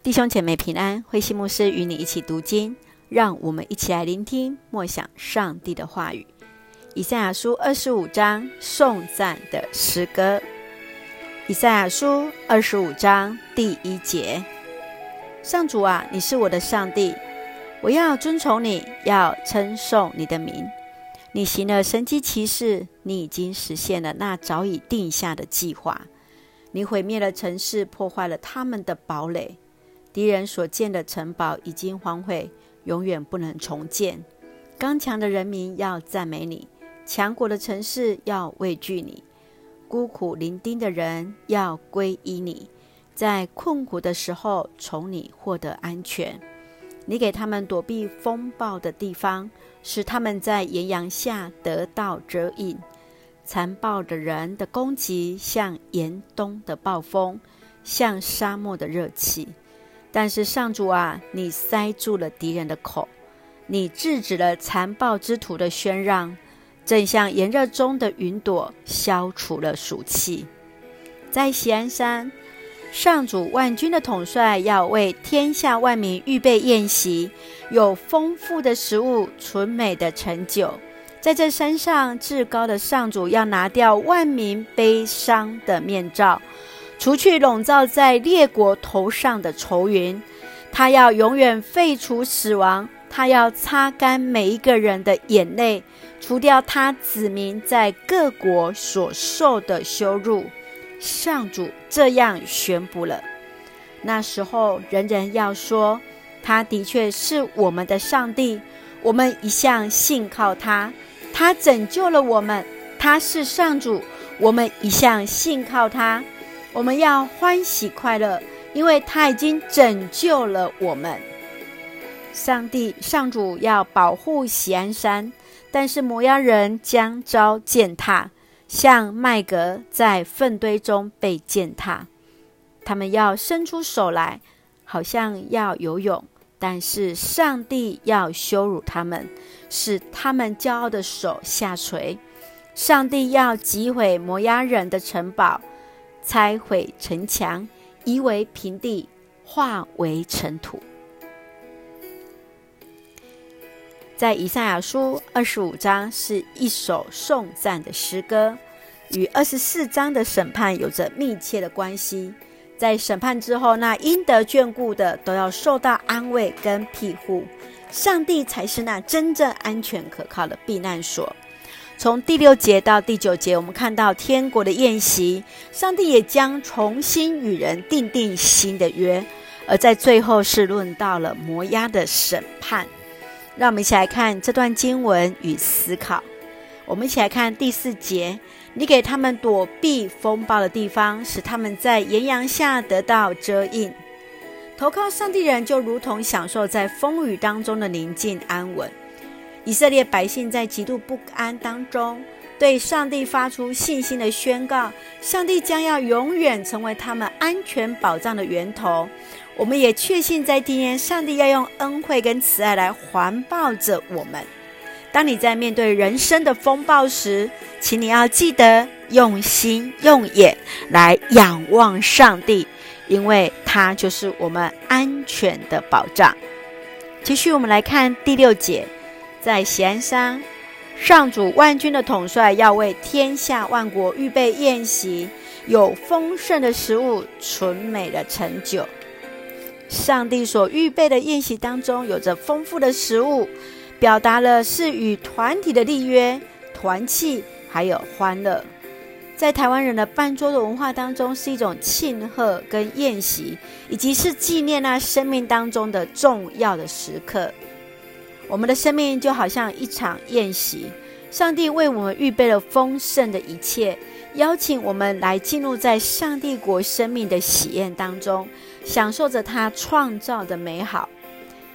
弟兄姐妹平安，慧馨牧师与你一起读经，让我们一起来聆听默想上帝的话语。以赛亚书二十五章颂赞的诗歌。以赛亚书二十五章第一节：上主啊，你是我的上帝，我要尊崇你，要称颂你的名。你行了神迹奇事，你已经实现了那早已定下的计划。你毁灭了城市，破坏了他们的堡垒。敌人所建的城堡已经荒废，永远不能重建。刚强的人民要赞美你，强国的城市要畏惧你。孤苦伶仃的人要归依你，在困苦的时候从你获得安全。你给他们躲避风暴的地方，使他们在炎阳下得到遮荫。残暴的人的攻击像严冬的暴风，像沙漠的热气。但是上主啊，你塞住了敌人的口，你制止了残暴之徒的喧嚷，正像炎热中的云朵，消除了暑气。在锡安山。上主万军的统帅要为天下万民预备宴席，有丰富的食物，纯美的陈酒。在这山上，至高的上主要拿掉万民悲伤的面罩，除去笼罩在列国头上的愁云。他要永远废除死亡，他要擦干每一个人的眼泪，除掉他子民在各国所受的羞辱。上主这样宣布了。那时候，人人要说：“他的确是我们的上帝，我们一向信靠他，他拯救了我们。他是上主，我们一向信靠他。我们要欢喜快乐，因为他已经拯救了我们。”上帝、上主要保护喜安山，但是摩押人将遭践踏。像麦格在粪堆中被践踏，他们要伸出手来，好像要游泳，但是上帝要羞辱他们，使他们骄傲的手下垂。上帝要击毁摩押人的城堡，拆毁城墙，夷为平地，化为尘土。在以赛亚书二十五章是一首颂赞的诗歌，与二十四章的审判有着密切的关系。在审判之后，那应得眷顾的都要受到安慰跟庇护，上帝才是那真正安全可靠的避难所。从第六节到第九节，我们看到天国的宴席，上帝也将重新与人订定新的约，而在最后是论到了摩押的审判。让我们一起来看这段经文与思考。我们一起来看第四节：你给他们躲避风暴的地方，使他们在炎阳下得到遮荫。投靠上帝人就如同享受在风雨当中的宁静安稳。以色列百姓在极度不安当中，对上帝发出信心的宣告：上帝将要永远成为他们安全保障的源头。我们也确信，在今天，上帝要用恩惠跟慈爱来环抱着我们。当你在面对人生的风暴时，请你要记得用心用眼来仰望上帝，因为他就是我们安全的保障。继续，我们来看第六节，在咸山，上主万军的统帅要为天下万国预备宴席，有丰盛的食物，纯美的陈酒。上帝所预备的宴席当中，有着丰富的食物，表达了是与团体的立约、团契，还有欢乐。在台湾人的办桌的文化当中，是一种庆贺跟宴席，以及是纪念那生命当中的重要的时刻。我们的生命就好像一场宴席，上帝为我们预备了丰盛的一切。邀请我们来进入在上帝国生命的喜宴当中，享受着他创造的美好，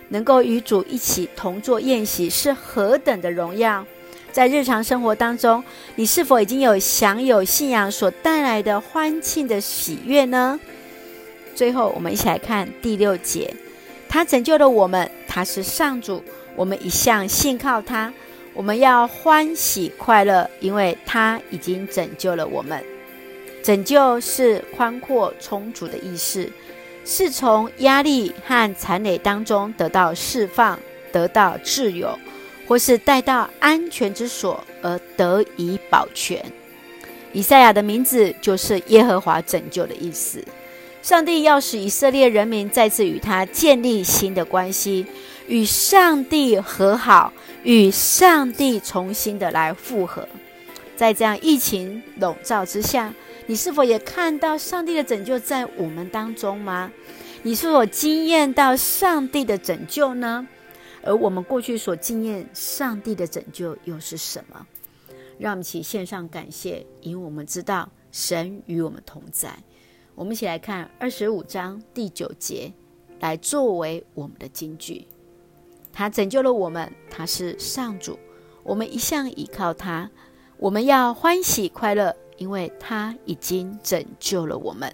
能够与主一起同坐宴席是何等的荣耀！在日常生活当中，你是否已经有享有信仰所带来的欢庆的喜悦呢？最后，我们一起来看第六节：他拯救了我们，他是上主，我们一向信靠他。我们要欢喜快乐，因为他已经拯救了我们。拯救是宽阔充足的意思，是从压力和缠累当中得到释放，得到自由，或是带到安全之所而得以保全。以赛亚的名字就是耶和华拯救的意思。上帝要使以色列人民再次与他建立新的关系，与上帝和好，与上帝重新的来复合。在这样疫情笼罩之下，你是否也看到上帝的拯救在我们当中吗？你是否经验到上帝的拯救呢？而我们过去所经验上帝的拯救又是什么？让我们一起献上感谢，因为我们知道神与我们同在。我们一起来看二十五章第九节，来作为我们的金句。他拯救了我们，他是上主，我们一向依靠他。我们要欢喜快乐，因为他已经拯救了我们。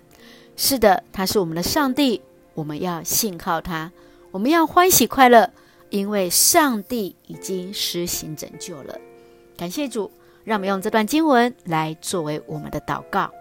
是的，他是我们的上帝，我们要信靠他。我们要欢喜快乐，因为上帝已经施行拯救了。感谢主，让我们用这段经文来作为我们的祷告。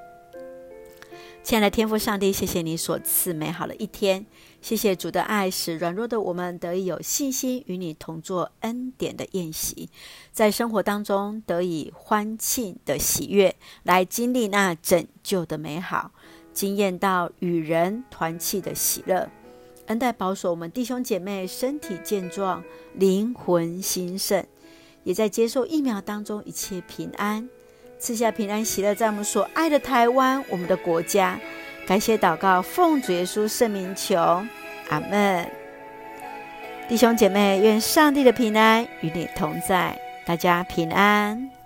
亲爱的天父上帝，谢谢你所赐美好的一天。谢谢主的爱，使软弱的我们得以有信心与你同作恩典的宴席，在生活当中得以欢庆的喜悦，来经历那拯救的美好，经验到与人团契的喜乐。恩待保守我们弟兄姐妹身体健壮，灵魂兴盛，也在接受疫苗当中一切平安，赐下平安喜乐，在我们所爱的台湾，我们的国家。感谢祷告，奉主耶稣圣名求，阿门。弟兄姐妹，愿上帝的平安与你同在，大家平安。